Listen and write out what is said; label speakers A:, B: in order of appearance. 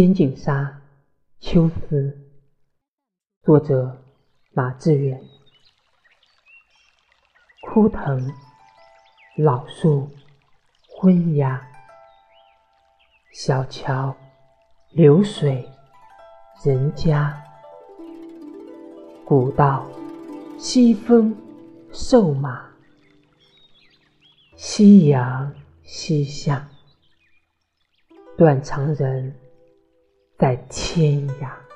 A: 天井沙·秋思，作者马致远。枯藤老树昏鸦，小桥流水人家，古道西风瘦马，夕阳西下，断肠人。在天涯。